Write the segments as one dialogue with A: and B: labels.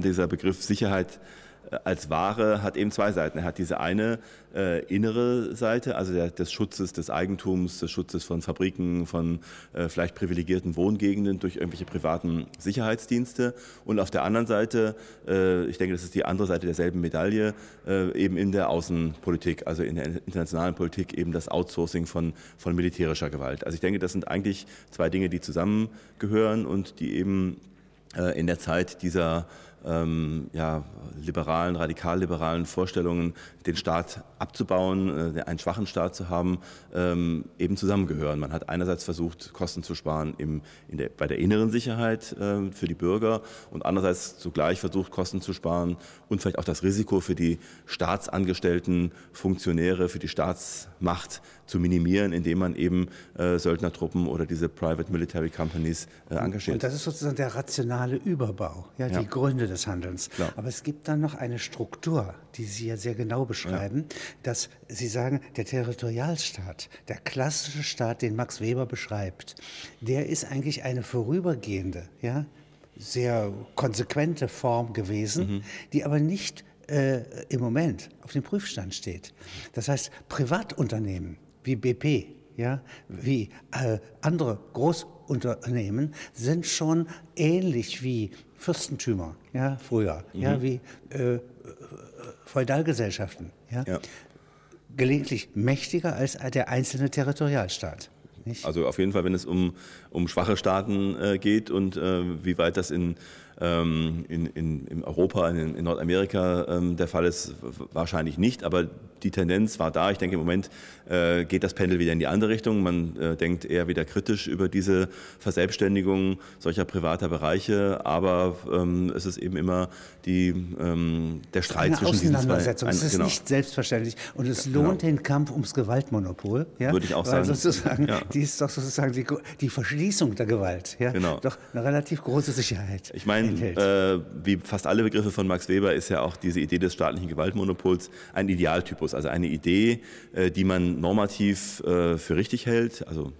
A: Dieser Begriff Sicherheit als Ware hat eben zwei Seiten. Er hat diese eine äh, innere Seite, also der, des Schutzes des Eigentums, des Schutzes von Fabriken, von äh, vielleicht privilegierten Wohngegenden durch irgendwelche privaten Sicherheitsdienste. Und auf der anderen Seite, äh, ich denke, das ist die andere Seite derselben Medaille, äh, eben in der Außenpolitik, also in der internationalen Politik eben das Outsourcing von, von militärischer Gewalt. Also ich denke, das sind eigentlich zwei Dinge, die zusammengehören und die eben äh, in der Zeit dieser ähm, ja, liberalen, radikal-liberalen Vorstellungen, den Staat abzubauen, äh, einen schwachen Staat zu haben, ähm, eben zusammengehören. Man hat einerseits versucht, Kosten zu sparen im, der, bei der inneren Sicherheit äh, für die Bürger und andererseits zugleich versucht, Kosten zu sparen und vielleicht auch das Risiko für die staatsangestellten Funktionäre, für die Staatsmacht zu minimieren, indem man eben äh, Söldnertruppen oder diese Private Military Companies äh, engagiert.
B: Und das ist sozusagen der rationale Überbau, ja, ja. die Gründe des Handelns. Klar. Aber es gibt dann noch eine Struktur, die Sie ja sehr genau beschreiben, ja. dass Sie sagen, der Territorialstaat, der klassische Staat, den Max Weber beschreibt, der ist eigentlich eine vorübergehende, ja, sehr konsequente Form gewesen, mhm. die aber nicht äh, im Moment auf dem Prüfstand steht. Das heißt, Privatunternehmen wie BP, ja, wie äh, andere Großunternehmen sind schon ähnlich wie Fürstentümer, ja, früher, mhm. ja, wie äh, Feudalgesellschaften, ja, ja, gelegentlich mächtiger als der einzelne Territorialstaat.
A: Nicht? Also auf jeden Fall, wenn es um, um schwache Staaten äh, geht und äh, wie weit das in ähm, in, in, in Europa, in, in Nordamerika ähm, der Fall ist, wahrscheinlich nicht, aber die Tendenz war da. Ich denke, im Moment äh, geht das Pendel wieder in die andere Richtung. Man äh, denkt eher wieder kritisch über diese Verselbstständigung solcher privater Bereiche, aber ähm, es ist eben immer die, ähm, der Streit
B: Eine
A: zwischen diesen zwei.
B: Auseinandersetzung. Es ist genau. nicht selbstverständlich und es lohnt genau. den Kampf ums Gewaltmonopol.
A: Ja? Würde ich auch sagen.
B: Sozusagen, ja. Die ist doch sozusagen die, die Verschließung der Gewalt. Ja? Genau. Doch eine relativ große Sicherheit.
A: Ich meine, äh, wie fast alle Begriffe von Max Weber ist ja auch diese Idee des staatlichen Gewaltmonopols ein Idealtypus, also eine Idee, äh, die man normativ äh, für richtig hält, also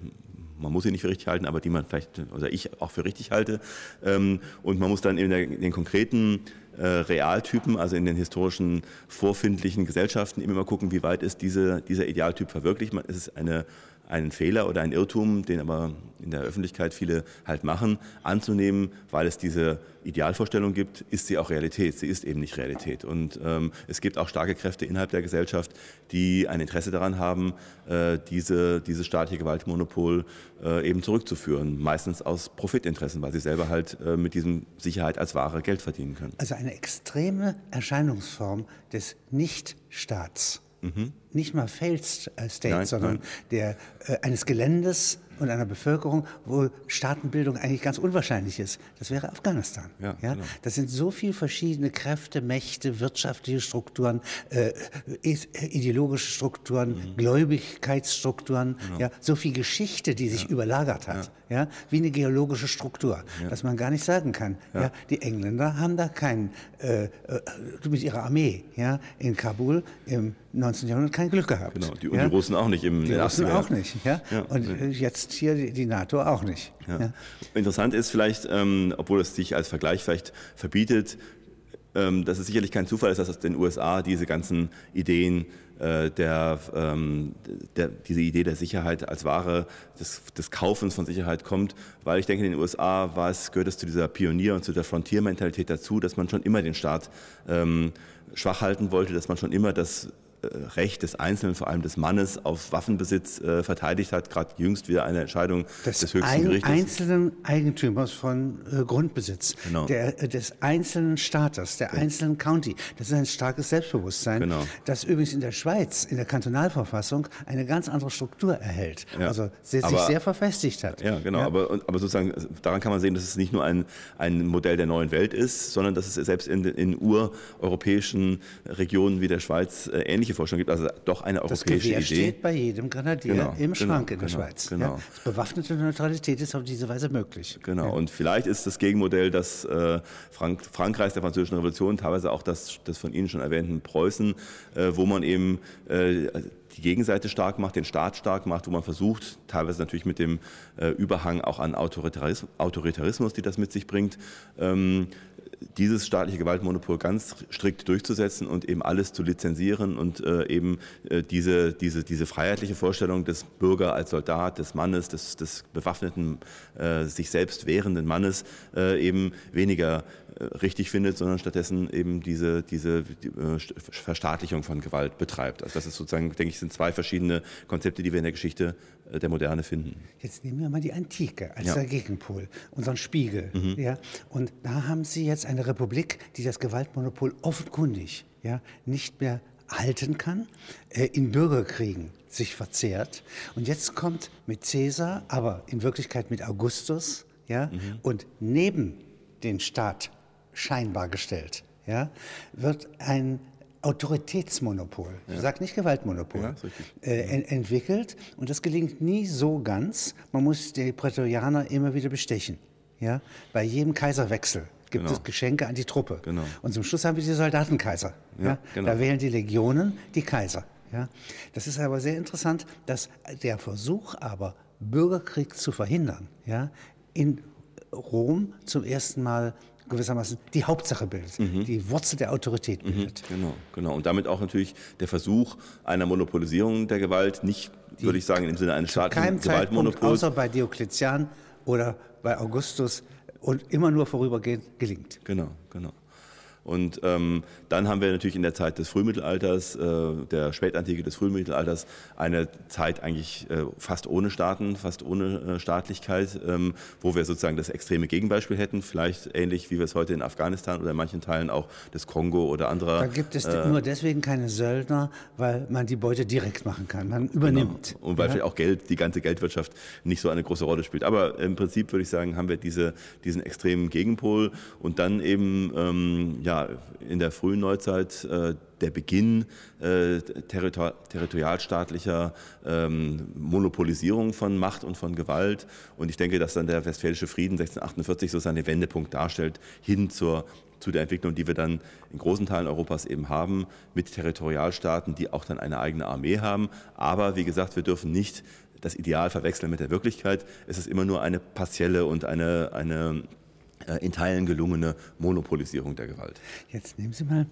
A: man muss sie nicht für richtig halten, aber die man vielleicht, oder ich auch für richtig halte. Ähm, und man muss dann in, der, in den konkreten äh, Realtypen, also in den historischen vorfindlichen Gesellschaften, immer gucken, wie weit ist diese, dieser Idealtyp verwirklicht. Man, ist eine einen Fehler oder ein Irrtum, den aber in der Öffentlichkeit viele halt machen, anzunehmen, weil es diese Idealvorstellung gibt, ist sie auch Realität. Sie ist eben nicht Realität. Und ähm, es gibt auch starke Kräfte innerhalb der Gesellschaft, die ein Interesse daran haben, äh, diese, dieses staatliche Gewaltmonopol äh, eben zurückzuführen. Meistens aus Profitinteressen, weil sie selber halt äh, mit diesem Sicherheit als Ware Geld verdienen können.
B: Also eine extreme Erscheinungsform des Nichtstaats. Mhm. Nicht mal Failed State, nein, sondern nein. Der, äh, eines Geländes und einer Bevölkerung, wo Staatenbildung eigentlich ganz unwahrscheinlich ist. Das wäre Afghanistan. Ja, ja? Genau. Das sind so viele verschiedene Kräfte, Mächte, wirtschaftliche Strukturen, äh, ideologische Strukturen, mhm. Gläubigkeitsstrukturen, genau. ja, so viel Geschichte, die sich ja. überlagert hat, ja. ja. wie eine geologische Struktur, dass man gar nicht sagen kann. Ja. die Engländer haben da keinen äh, äh, mit ihrer Armee, ja, in Kabul im 19. Jahrhundert kein Glück gehabt.
A: Genau, die, und die Russen auch nicht im
B: Die Russen auch nicht, ja. Und jetzt jetzt hier die NATO auch nicht.
A: Ja. Ja. Interessant ist vielleicht, ähm, obwohl es sich als Vergleich vielleicht verbietet, ähm, dass es sicherlich kein Zufall ist, dass aus den USA diese ganzen Ideen äh, der, ähm, der, diese Idee der Sicherheit als Ware, des, des Kaufens von Sicherheit kommt, weil ich denke, in den USA war es, gehört es zu dieser Pionier- und zu der Frontiermentalität dazu, dass man schon immer den Staat ähm, schwach halten wollte, dass man schon immer das Recht des Einzelnen, vor allem des Mannes, auf Waffenbesitz äh, verteidigt hat. Gerade jüngst wieder eine Entscheidung des, des höchsten ein, Gerichtes.
B: einzelnen Eigentümers von äh, Grundbesitz, genau. der, äh, des einzelnen Staates, der ja. einzelnen County. Das ist ein starkes Selbstbewusstsein, genau. das übrigens in der Schweiz, in der Kantonalverfassung, eine ganz andere Struktur erhält. Ja. Also sich sehr verfestigt hat.
A: Ja, genau. Ja. Aber, aber sozusagen, daran kann man sehen, dass es nicht nur ein, ein Modell der neuen Welt ist, sondern dass es selbst in, in ureuropäischen Regionen wie der Schweiz äh, ähnliche Vorstellung gibt, also doch eine europäische das Gewehr Idee.
B: steht bei jedem Grenadier genau, im genau, Schrank in der genau, Schweiz. Genau. Ja, bewaffnete Neutralität ist auf diese Weise möglich.
A: Genau, ja. und vielleicht ist das Gegenmodell das äh, Frank Frankreichs der Französischen Revolution, teilweise auch das, das von Ihnen schon erwähnten Preußen, äh, wo man eben äh, die Gegenseite stark macht, den Staat stark macht, wo man versucht, teilweise natürlich mit dem äh, Überhang auch an Autoritarismus, Autoritarismus, die das mit sich bringt, ähm, dieses staatliche Gewaltmonopol ganz strikt durchzusetzen und eben alles zu lizenzieren und äh, eben äh, diese, diese, diese freiheitliche Vorstellung des Bürger als Soldat, des Mannes, des, des bewaffneten, äh, sich selbst wehrenden Mannes äh, eben weniger äh, richtig findet, sondern stattdessen eben diese, diese die, äh, Verstaatlichung von Gewalt betreibt. Also das ist sozusagen, denke ich, sind zwei verschiedene Konzepte, die wir in der Geschichte der Moderne finden.
B: Jetzt nehmen wir mal die Antike als ja. der Gegenpol, unseren Spiegel. Mhm. Ja? Und da haben Sie jetzt eine Republik, die das Gewaltmonopol offenkundig ja, nicht mehr halten kann, äh, in Bürgerkriegen sich verzehrt. Und jetzt kommt mit Caesar, aber in Wirklichkeit mit Augustus, ja, mhm. und neben den Staat scheinbar gestellt, ja, wird ein Autoritätsmonopol, ja. ich sage nicht Gewaltmonopol, ja, äh, ent entwickelt. Und das gelingt nie so ganz. Man muss die Prätorianer immer wieder bestechen. Ja? Bei jedem Kaiserwechsel gibt genau. es Geschenke an die Truppe. Genau. Und zum Schluss haben wir die Soldatenkaiser. Ja, ja? Genau. Da wählen die Legionen die Kaiser. Ja? Das ist aber sehr interessant, dass der Versuch aber, Bürgerkrieg zu verhindern, ja, in Rom zum ersten Mal gewissermaßen die Hauptsache bildet, mhm. die Wurzel der Autorität mhm. bildet.
A: Mhm. Genau, genau. Und damit auch natürlich der Versuch einer Monopolisierung der Gewalt, nicht, die würde ich sagen, im Sinne eines staatlichen Gewaltmonopols.
B: Außer bei Diokletian oder bei Augustus und immer nur vorübergehend gelingt.
A: Genau, genau. Und ähm, dann haben wir natürlich in der Zeit des Frühmittelalters, äh, der Spätantike des Frühmittelalters, eine Zeit eigentlich äh, fast ohne Staaten, fast ohne äh, Staatlichkeit, ähm, wo wir sozusagen das extreme Gegenbeispiel hätten, vielleicht ähnlich wie wir es heute in Afghanistan oder in manchen Teilen auch des Kongo oder anderer.
B: Da gibt es äh, nur deswegen keine Söldner, weil man die Beute direkt machen kann, man übernimmt.
A: Genau. Und weil ja? vielleicht auch Geld, die ganze Geldwirtschaft nicht so eine große Rolle spielt. Aber im Prinzip würde ich sagen, haben wir diese, diesen extremen Gegenpol und dann eben ähm, ja, in der frühen Neuzeit äh, der Beginn äh, territor territorialstaatlicher ähm, Monopolisierung von Macht und von Gewalt. Und ich denke, dass dann der Westfälische Frieden 1648 so seinen Wendepunkt darstellt hin zur zu der Entwicklung, die wir dann in großen Teilen Europas eben haben, mit Territorialstaaten, die auch dann eine eigene Armee haben. Aber wie gesagt, wir dürfen nicht das Ideal verwechseln mit der Wirklichkeit. Es ist immer nur eine partielle und eine, eine in Teilen gelungene Monopolisierung der Gewalt.
B: Jetzt nehmen Sie mal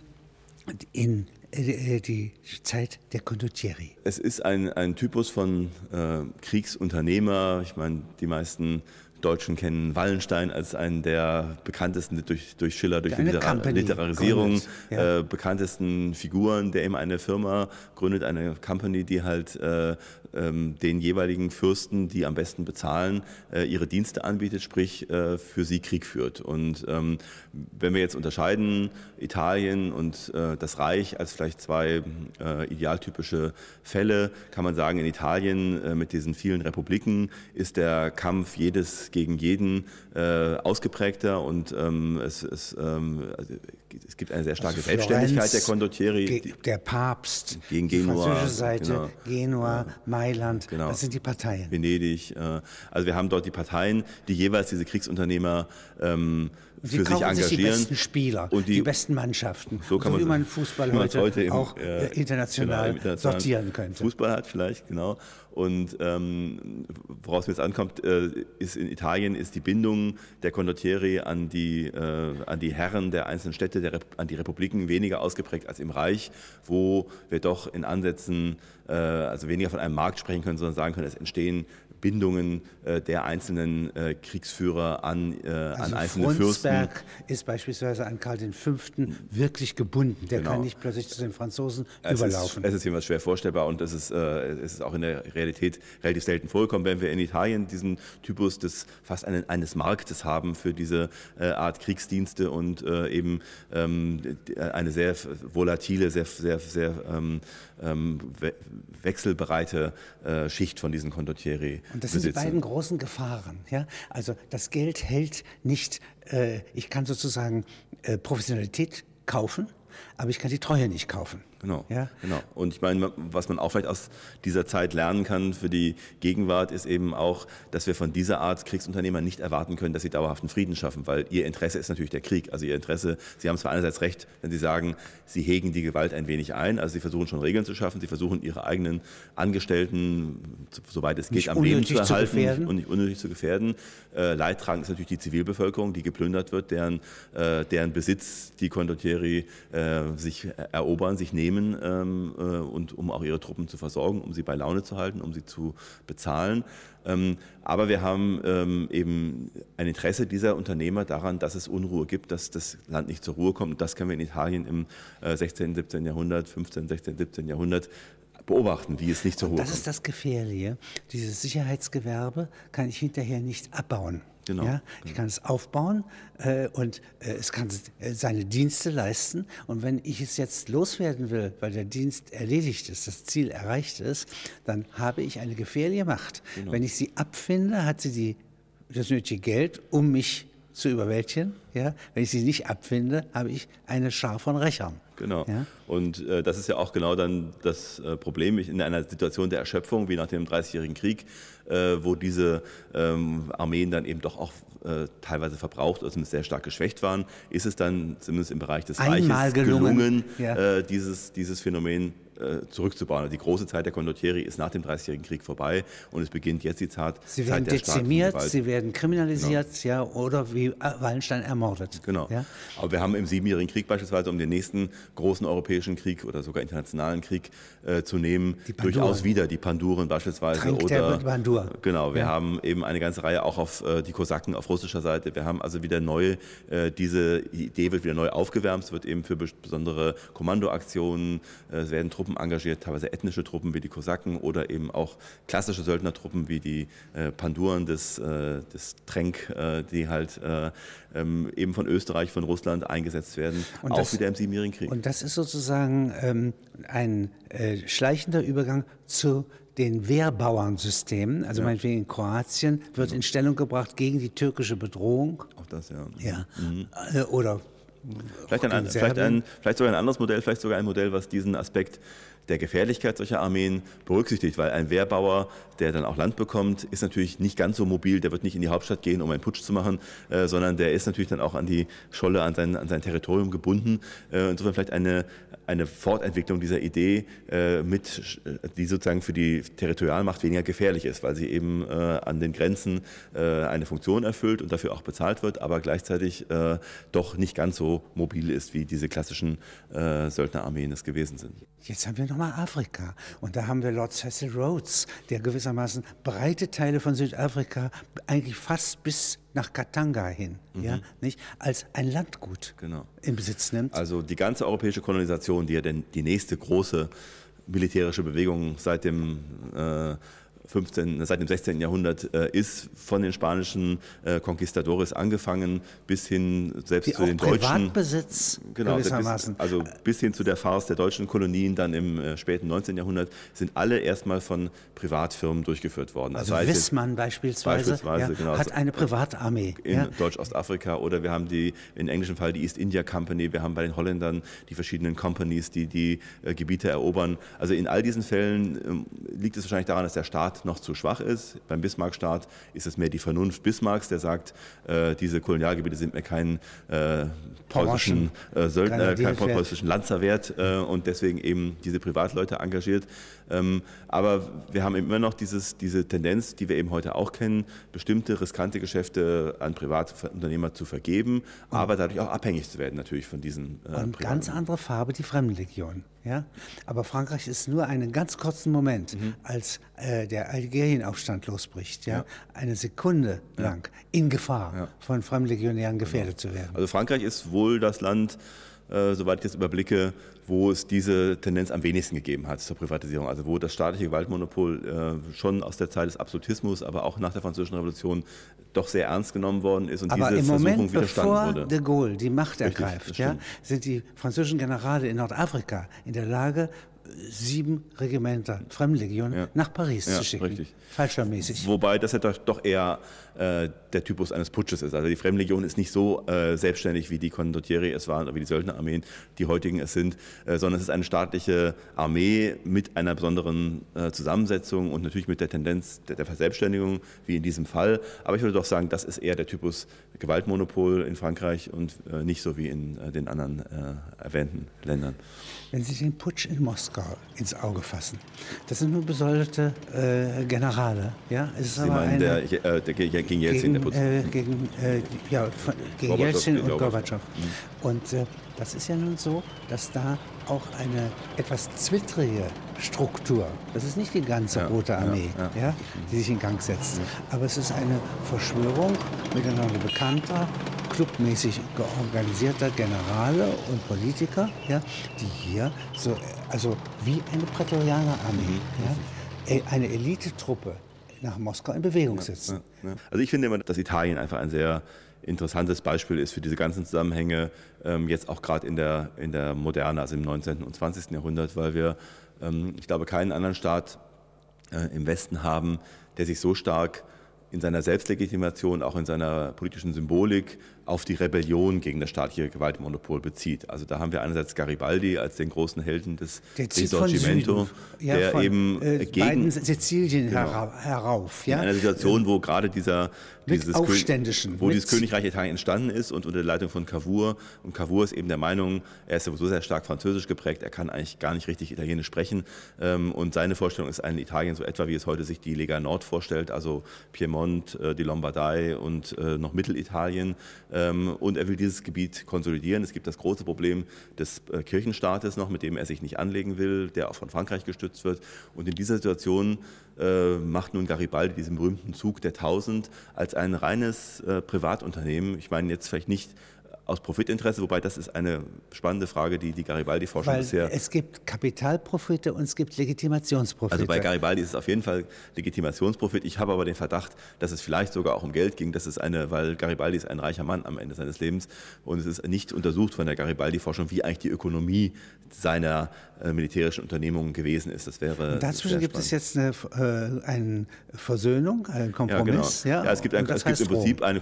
B: in äh, die Zeit der Condottieri.
A: Es ist ein, ein Typus von äh, Kriegsunternehmer. Ich meine, die meisten Deutschen kennen Wallenstein als einen der bekanntesten durch, durch Schiller, durch die Literar Literarisierung ja. äh, bekanntesten Figuren, der eben eine Firma gründet, eine Company, die halt äh, ähm, den jeweiligen Fürsten, die am besten bezahlen, äh, ihre Dienste anbietet, sprich äh, für sie Krieg führt. Und ähm, wenn wir jetzt unterscheiden Italien und äh, das Reich als vielleicht zwei äh, idealtypische Fälle, kann man sagen, in Italien mit diesen vielen Republiken ist der Kampf jedes gegen jeden äh, ausgeprägter und ähm, es, es, ähm, also, es, gibt eine sehr starke also Selbstständigkeit der Condottieri.
B: Der Papst,
A: gegen Genua,
B: die französische Seite, genau. Genua, Mailand, genau. das sind die Parteien.
A: Venedig. Äh, also wir haben dort die Parteien, die jeweils diese Kriegsunternehmer ähm, für sich engagieren. Sich
B: die besten Spieler, und die, die besten Mannschaften. So, kann so wie man Fußball heute, heute im, auch äh, international, genau, international sortieren könnte.
A: Fußball hat vielleicht, genau. Und ähm, woraus mir jetzt ankommt, äh, ist in Italien ist die Bindung der Condottieri an die, äh, an die Herren der einzelnen Städte, der, an die Republiken weniger ausgeprägt als im Reich, wo wir doch in Ansätzen äh, also weniger von einem Markt sprechen können, sondern sagen können, es entstehen Bindungen äh, der einzelnen äh, Kriegsführer an, äh, also an einzelne
B: Frundsberg
A: Fürsten.
B: ist beispielsweise an Karl V. wirklich gebunden. Der genau. kann nicht plötzlich zu den Franzosen es überlaufen.
A: Ist, es ist jedenfalls schwer vorstellbar und es ist, es ist auch in der Realität relativ selten vorgekommen. Wenn wir in Italien diesen Typus des fast einen, eines Marktes haben für diese Art Kriegsdienste und eben ähm, eine sehr volatile, sehr, sehr, sehr ähm, ähm, wechselbereite Schicht von diesen Condottieri.
B: Und das sind
A: besitzen.
B: die beiden großen Gefahren. Ja? Also das Geld hält nicht, äh, ich kann sozusagen äh, Professionalität kaufen, aber ich kann die Treue nicht kaufen.
A: Genau, ja? genau. Und ich meine, was man auch vielleicht aus dieser Zeit lernen kann für die Gegenwart, ist eben auch, dass wir von dieser Art Kriegsunternehmer nicht erwarten können, dass sie dauerhaften Frieden schaffen, weil ihr Interesse ist natürlich der Krieg. Also ihr Interesse, Sie haben zwar einerseits recht, wenn Sie sagen, Sie hegen die Gewalt ein wenig ein, also Sie versuchen schon Regeln zu schaffen, Sie versuchen Ihre eigenen Angestellten, soweit es geht, nicht am Leben zu erhalten zu und nicht unnötig zu gefährden. Äh, Leidtragend ist natürlich die Zivilbevölkerung, die geplündert wird, deren, äh, deren Besitz die Condottieri äh, sich erobern, sich nehmen nehmen ähm, äh, und um auch ihre Truppen zu versorgen, um sie bei Laune zu halten, um sie zu bezahlen. Ähm, aber wir haben ähm, eben ein Interesse dieser Unternehmer daran, dass es Unruhe gibt, dass das Land nicht zur Ruhe kommt. Das können wir in Italien im äh, 16., 17. Jahrhundert, 15., 16., 17. Jahrhundert beobachten, wie es nicht zur Ruhe
B: kommt. Das ist das Gefährliche. Dieses Sicherheitsgewerbe kann ich hinterher nicht abbauen. Genau. Ja, ich kann es aufbauen äh, und äh, es kann äh, seine Dienste leisten. Und wenn ich es jetzt loswerden will, weil der Dienst erledigt ist, das Ziel erreicht ist, dann habe ich eine gefährliche Macht. Genau. Wenn ich sie abfinde, hat sie die, das nötige Geld, um mich zu überwältigen. Ja? Wenn ich sie nicht abfinde, habe ich eine Schar von Rächern.
A: Genau. Ja? Und äh, das ist ja auch genau dann das äh, Problem in einer Situation der Erschöpfung wie nach dem Dreißigjährigen Krieg, äh, wo diese ähm, Armeen dann eben doch auch äh, teilweise verbraucht oder zumindest sehr stark geschwächt waren, ist es dann zumindest im Bereich des Einmal Reiches gelungen, gelungen ja. Äh, dieses, dieses Phänomen äh, zurückzubauen. Die große Zeit der Condottieri ist nach dem Dreißigjährigen Krieg vorbei und es beginnt jetzt die Zeit,
B: sie werden
A: der
B: dezimiert, sie werden kriminalisiert, genau. ja, oder wie Wallenstein ermordet.
A: Genau.
B: Ja?
A: Aber wir haben im Siebenjährigen Krieg beispielsweise, um den nächsten großen europäischen Krieg oder sogar internationalen Krieg äh, zu nehmen, durchaus wieder die Panduren beispielsweise
B: Trank
A: oder
B: Pandur.
A: genau. Wir ja. haben eben eine ganze Reihe auch auf äh, die Kosaken auf russischer Seite. Wir haben also wieder neue, äh, diese Idee wird wieder neu aufgewärmt. Es wird eben für besondere Kommandoaktionen, äh, es werden Truppen engagiert, teilweise ethnische Truppen wie die Kosaken oder eben auch klassische Söldnertruppen wie die äh, Panduren des, äh, des Tränk, die halt äh, ähm, eben von Österreich, von Russland eingesetzt werden, und auch das, wieder im Siebenjährigen Krieg.
B: Und das ist sozusagen ähm, ein äh, schleichender Übergang zu den Wehrbauernsystemen, also ja. meinetwegen in Kroatien, wird genau. in Stellung gebracht gegen die türkische Bedrohung.
A: Auch das, ja.
B: ja. Mhm. Äh, oder
A: Vielleicht, ein, vielleicht, ein, vielleicht sogar ein anderes Modell, vielleicht sogar ein Modell, was diesen Aspekt der Gefährlichkeit solcher Armeen berücksichtigt, weil ein Wehrbauer, der dann auch Land bekommt, ist natürlich nicht ganz so mobil, der wird nicht in die Hauptstadt gehen, um einen Putsch zu machen, äh, sondern der ist natürlich dann auch an die Scholle, an sein, an sein Territorium gebunden. Äh, insofern vielleicht eine, eine Fortentwicklung dieser Idee, äh, mit, die sozusagen für die Territorialmacht weniger gefährlich ist, weil sie eben äh, an den Grenzen äh, eine Funktion erfüllt und dafür auch bezahlt wird, aber gleichzeitig äh, doch nicht ganz so mobil ist, wie diese klassischen Söldnerarmeen es gewesen sind.
B: Jetzt haben wir nochmal Afrika. Und da haben wir Lord Cecil Rhodes, der gewissermaßen breite Teile von Südafrika eigentlich fast bis nach Katanga hin, mhm. ja, nicht, als ein Landgut genau. in Besitz nimmt.
A: Also die ganze europäische Kolonisation, die ja denn die nächste große militärische Bewegung seit dem äh, 15, seit dem 16. Jahrhundert äh, ist von den spanischen äh, Conquistadores angefangen bis hin selbst
B: Die
A: zu den deutschen
B: Privatbesitz
A: genau, gewissermaßen. Bis, also bis hin zu der Farce der deutschen Kolonien dann im äh, späten 19. Jahrhundert sind alle erstmal von Privatfirmen durchgeführt worden.
B: Also das Wissmann beispielsweise, beispielsweise ja, genau, hat eine Privatarmee
A: in ja. Deutsch-Ostafrika oder wir haben die im englischen Fall die East India Company, wir haben bei den Holländern die verschiedenen Companies, die die äh, Gebiete erobern. Also in all diesen Fällen ähm, liegt es wahrscheinlich daran, dass der Staat noch zu schwach ist. Beim Bismarck-Staat ist es mehr die Vernunft Bismarcks, der sagt, äh, diese Kolonialgebiete sind mir kein äh, preußischen, äh, Söldner, kein preußischen Lanzer wert äh, und deswegen eben diese Privatleute engagiert. Ähm, aber wir haben immer noch dieses, diese Tendenz, die wir eben heute auch kennen, bestimmte riskante Geschäfte an Privatunternehmer zu vergeben, und aber dadurch auch abhängig zu werden natürlich von diesen
B: äh, Und ganz andere Farbe die Fremdenlegion. Ja? Aber Frankreich ist nur einen ganz kurzen Moment, mhm. als äh, der Algerienaufstand losbricht, ja? ja? eine Sekunde lang ja. in Gefahr, ja. von Fremdenlegionären gefährdet genau. zu werden.
A: Also Frankreich ist wohl das Land, äh, soweit ich das überblicke, wo es diese Tendenz am wenigsten gegeben hat zur Privatisierung. Also wo das staatliche Gewaltmonopol äh, schon aus der Zeit des Absolutismus, aber auch nach der Französischen Revolution doch sehr ernst genommen worden ist und
B: aber
A: diese
B: im
A: Versuchung
B: Moment,
A: widerstanden
B: bevor
A: wurde.
B: de Gaulle die Macht ergreift, ja, sind die französischen Generale in Nordafrika in der Lage, sieben Regimenter, Fremdenlegionen, ja. nach Paris ja, zu schicken. Richtig. Falschermäßig.
A: Wobei das ja doch eher äh, der Typus eines Putsches ist. Also die Fremdenlegion ist nicht so äh, selbstständig, wie die Condottieri es waren oder wie die Söldnerarmeen, die heutigen es sind, äh, sondern es ist eine staatliche Armee mit einer besonderen äh, Zusammensetzung und natürlich mit der Tendenz der, der, Verselbstständigung, wie in diesem Fall. Aber ich würde doch sagen, das ist eher der Typus Gewaltmonopol in Frankreich und äh, nicht so wie in den anderen äh, erwähnten Ländern.
B: Wenn Sie den Putsch in Moskau ins Auge fassen, das sind nur besoldete Generale. Ja?
A: Es ist Sie aber meinen, eine, der, der, gegen Jelzin,
B: der Putsch? gegen, ja, von, gegen Jelzin und Gorbatschow. Mhm. Und das ist ja nun so, dass da auch eine etwas zwittrige Struktur, das ist nicht die ganze ja, Rote Armee, ja, ja. ja, die sich in Gang setzt, aber es ist eine Verschwörung miteinander bekannter, clubmäßig organisierter Generale und Politiker, ja, die hier so, also wie eine Prätorianerarmee, mhm. ja, eine Elitetruppe nach Moskau in Bewegung setzen.
A: Also ich finde immer, dass Italien einfach ein sehr interessantes Beispiel ist für diese ganzen Zusammenhänge, ähm, jetzt auch gerade in der, in der Moderne, also im 19. und 20. Jahrhundert, weil wir, ähm, ich glaube, keinen anderen Staat äh, im Westen haben, der sich so stark in seiner Selbstlegitimation, auch in seiner politischen Symbolik auf die Rebellion gegen das staatliche Gewaltmonopol bezieht. Also da haben wir einerseits Garibaldi als den großen Helden des Risorgimento,
B: ja, der von, eben äh, gegen Sizilien genau, herauf.
A: Ja? In einer Situation, wo gerade dieser
B: dieses Aufständischen,
A: wo dieses Königreich Italien entstanden ist und unter der Leitung von Cavour. Und Cavour ist eben der Meinung, er ist sowieso sehr stark französisch geprägt, er kann eigentlich gar nicht richtig Italienisch sprechen. Ähm, und seine Vorstellung ist ein Italien so etwa, wie es heute sich die Lega Nord vorstellt, also Piemont, äh, die Lombardei und äh, noch Mittelitalien. Ähm, und er will dieses Gebiet konsolidieren. Es gibt das große Problem des äh, Kirchenstaates noch, mit dem er sich nicht anlegen will, der auch von Frankreich gestützt wird. Und in dieser Situation äh, macht nun Garibaldi diesen berühmten Zug der Tausend als ein reines äh, Privatunternehmen. Ich meine jetzt vielleicht nicht aus Profitinteresse, wobei das ist eine spannende Frage, die die Garibaldi-Forschung bisher...
B: Es gibt Kapitalprofite und es gibt Legitimationsprofite.
A: Also bei Garibaldi ist es auf jeden Fall Legitimationsprofit. Ich habe aber den Verdacht, dass es vielleicht sogar auch um Geld ging. Das ist eine, weil Garibaldi ist ein reicher Mann am Ende seines Lebens und es ist nicht untersucht von der Garibaldi-Forschung, wie eigentlich die Ökonomie seiner militärischen Unternehmungen gewesen ist. Das wäre.
B: Und dazwischen gibt es jetzt eine, äh, eine Versöhnung, einen Kompromiss.
A: Ja, genau. ja, ja es gibt, ein, es gibt im Prinzip eine,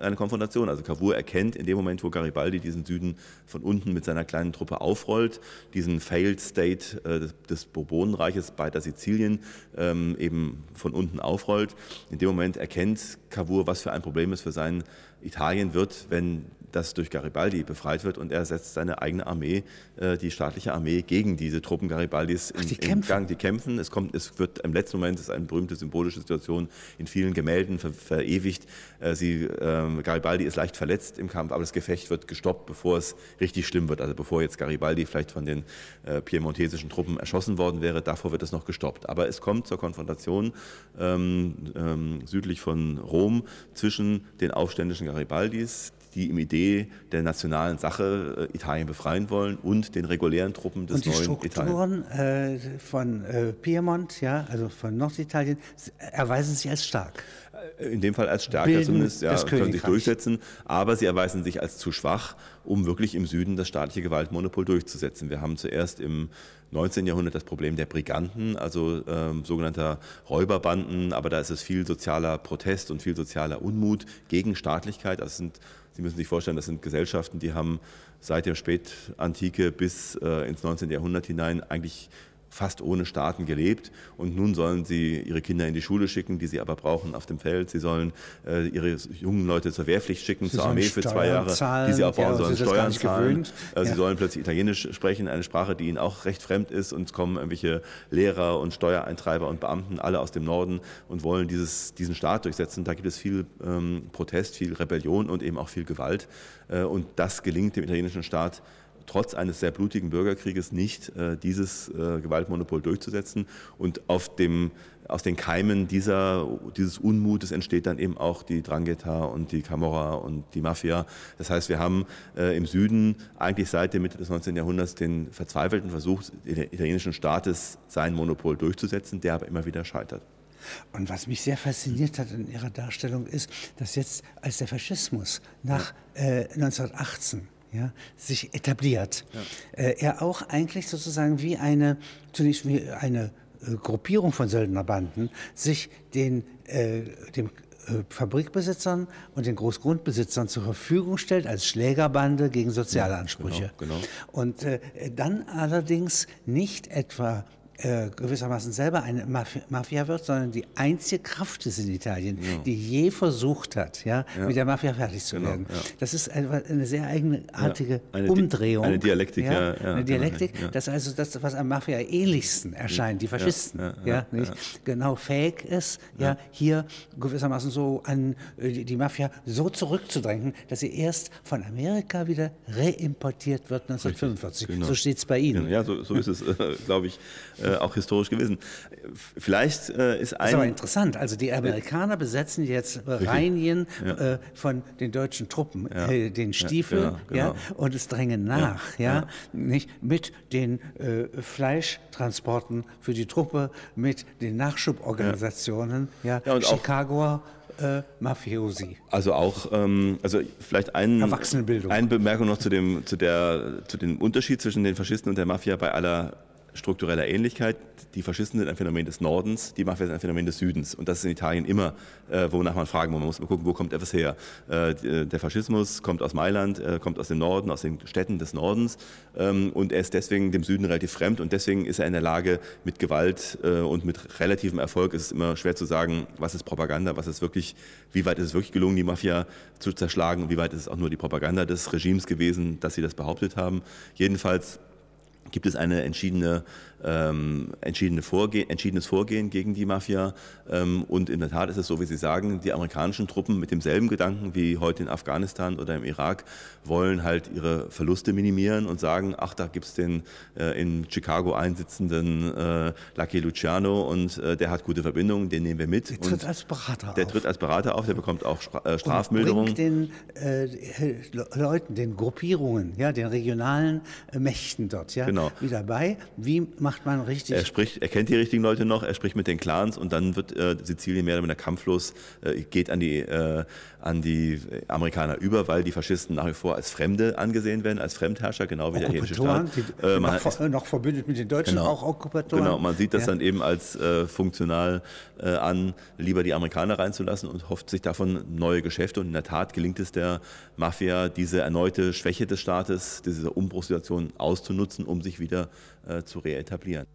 A: eine Konfrontation. Also Cavour erkennt in dem Moment, wo Garibaldi diesen Süden von unten mit seiner kleinen Truppe aufrollt, diesen Failed State äh, des, des Bourbonenreiches bei der Sizilien ähm, eben von unten aufrollt. In dem Moment erkennt Cavour, was für ein Problem es für sein Italien wird, wenn das durch Garibaldi befreit wird und er setzt seine eigene Armee, äh, die staatliche Armee, gegen diese Truppen Garibaldis in, Ach, die in Gang. Die kämpfen. Es, kommt, es wird im letzten Moment, das ist eine berühmte symbolische Situation, in vielen Gemälden ver, verewigt. Äh, sie, äh, Garibaldi ist leicht verletzt im Kampf, aber das Gefecht wird gestoppt, bevor es richtig schlimm wird. Also bevor jetzt Garibaldi vielleicht von den äh, piemontesischen Truppen erschossen worden wäre, davor wird es noch gestoppt. Aber es kommt zur Konfrontation ähm, ähm, südlich von Rom zwischen den aufständischen Garibaldis, die im Idee der nationalen Sache äh, Italien befreien wollen und den regulären Truppen des neuen Italien.
B: Und die Strukturen äh, von äh, Piemont, ja, also von Norditalien, erweisen sich als stark.
A: In dem Fall als stärker Bilden zumindest, ja, können sich durchsetzen, aber sie erweisen sich als zu schwach, um wirklich im Süden das staatliche Gewaltmonopol durchzusetzen. Wir haben zuerst im 19. Jahrhundert das Problem der Briganten, also ähm, sogenannter Räuberbanden, aber da ist es viel sozialer Protest und viel sozialer Unmut gegen Staatlichkeit. Das sind Sie müssen sich vorstellen, das sind Gesellschaften, die haben seit der Spätantike bis äh, ins 19. Jahrhundert hinein eigentlich fast ohne Staaten gelebt und nun sollen sie ihre Kinder in die Schule schicken, die sie aber brauchen auf dem Feld. Sie sollen äh, ihre jungen Leute zur Wehrpflicht schicken, sie zur Armee für zwei Jahre,
B: zahlen,
A: die sie auch brauchen,
B: ja,
A: sollen Steuern zahlen. Äh, sie sollen plötzlich Italienisch sprechen, eine Sprache, die ihnen auch recht fremd ist und es kommen irgendwelche Lehrer und Steuereintreiber und Beamten, alle aus dem Norden und wollen dieses, diesen Staat durchsetzen. Da gibt es viel ähm, Protest, viel Rebellion und eben auch viel Gewalt äh, und das gelingt dem italienischen Staat trotz eines sehr blutigen Bürgerkrieges nicht, äh, dieses äh, Gewaltmonopol durchzusetzen. Und auf dem, aus den Keimen dieser, dieses Unmutes entsteht dann eben auch die Drangheta und die Camorra und die Mafia. Das heißt, wir haben äh, im Süden eigentlich seit der Mitte des 19. Jahrhunderts den verzweifelten Versuch des italienischen Staates, sein Monopol durchzusetzen, der aber immer wieder scheitert.
B: Und was mich sehr fasziniert hat in Ihrer Darstellung ist, dass jetzt, als der Faschismus nach äh, 1918 ja, sich etabliert. Ja. Äh, er auch eigentlich sozusagen wie eine, zunächst wie eine äh, Gruppierung von Söldnerbanden sich den, äh, dem äh, Fabrikbesitzern und den Großgrundbesitzern zur Verfügung stellt als Schlägerbande gegen soziale Ansprüche. Genau, genau. Und äh, dann allerdings nicht etwa äh, gewissermaßen selber eine Mafia wird, sondern die einzige Kraft ist in Italien, ja. die je versucht hat, ja, ja, mit der Mafia fertig zu genau, werden. Ja. Das ist eine, eine sehr eigenartige eine Umdrehung.
A: Eine Dialektik, ja.
B: eine Dialektik, das also das, was am Mafia ähnlichsten erscheint, die Faschisten, ja, nicht? genau fähig ist, ja, hier gewissermaßen so an äh, die Mafia so zurückzudrängen, dass sie erst von Amerika wieder reimportiert wird 1945. Genau. So steht es bei Ihnen.
A: Ja, so, so ist es, äh, glaube ich. Äh, äh, auch historisch gewesen. Vielleicht äh, ist ein. Das ist
B: aber interessant. Also die Amerikaner besetzen jetzt Rheinien ja. äh, von den deutschen Truppen, ja. äh, den Stiefel, ja, genau. und es drängen nach, ja, nicht mit den äh, Fleischtransporten für die Truppe, mit den Nachschuborganisationen, ja, Chicagoer. Äh, Mafiosi.
A: Also auch, ähm, also vielleicht ein, eine Bemerkung noch zu dem, zu, der, zu dem Unterschied zwischen den Faschisten und der Mafia bei aller struktureller Ähnlichkeit. Die Faschisten sind ein Phänomen des Nordens, die Mafia ist ein Phänomen des Südens. Und das ist in Italien immer, äh, wonach man fragen muss. Man muss mal gucken, wo kommt etwas her. Äh, der Faschismus kommt aus Mailand, äh, kommt aus dem Norden, aus den Städten des Nordens. Ähm, und er ist deswegen dem Süden relativ fremd. Und deswegen ist er in der Lage, mit Gewalt äh, und mit relativem Erfolg, es ist immer schwer zu sagen, was ist Propaganda, was ist wirklich, wie weit ist es wirklich gelungen, die Mafia zu zerschlagen und wie weit ist es auch nur die Propaganda des Regimes gewesen, dass sie das behauptet haben. Jedenfalls gibt es eine entschiedene ähm, entschiedene Vorgehen, entschiedenes Vorgehen gegen die Mafia. Ähm, und in der Tat ist es so, wie Sie sagen, die amerikanischen Truppen mit demselben Gedanken wie heute in Afghanistan oder im Irak wollen halt ihre Verluste minimieren und sagen, ach, da gibt es den äh, in Chicago einsitzenden äh, Lucky Luciano und äh, der hat gute Verbindungen, den nehmen wir mit.
B: Der tritt als Berater
A: auf. Der tritt als Berater auf, der bekommt auch Stra äh, Strafmilderungen. Und
B: den äh, Leuten, den Gruppierungen, ja, den regionalen äh, Mächten dort ja, genau. wieder bei. Wie macht man richtig.
A: Er spricht, er kennt die richtigen Leute noch, er spricht mit den Clans und dann wird äh, Sizilien mehr oder weniger kampflos, äh, geht an die, äh, an die Amerikaner über, weil die Faschisten nach wie vor als Fremde angesehen werden, als Fremdherrscher, genau wie der italienische Staat.
B: Die, äh, noch, ist, noch, verbündet mit den Deutschen, genau, auch Okkupatoren.
A: Genau, man sieht das ja. dann eben als äh, funktional äh, an, lieber die Amerikaner reinzulassen und hofft sich davon neue Geschäfte. Und in der Tat gelingt es der Mafia, diese erneute Schwäche des Staates, diese Umbruchssituation auszunutzen, um sich wieder äh, zu reetablieren.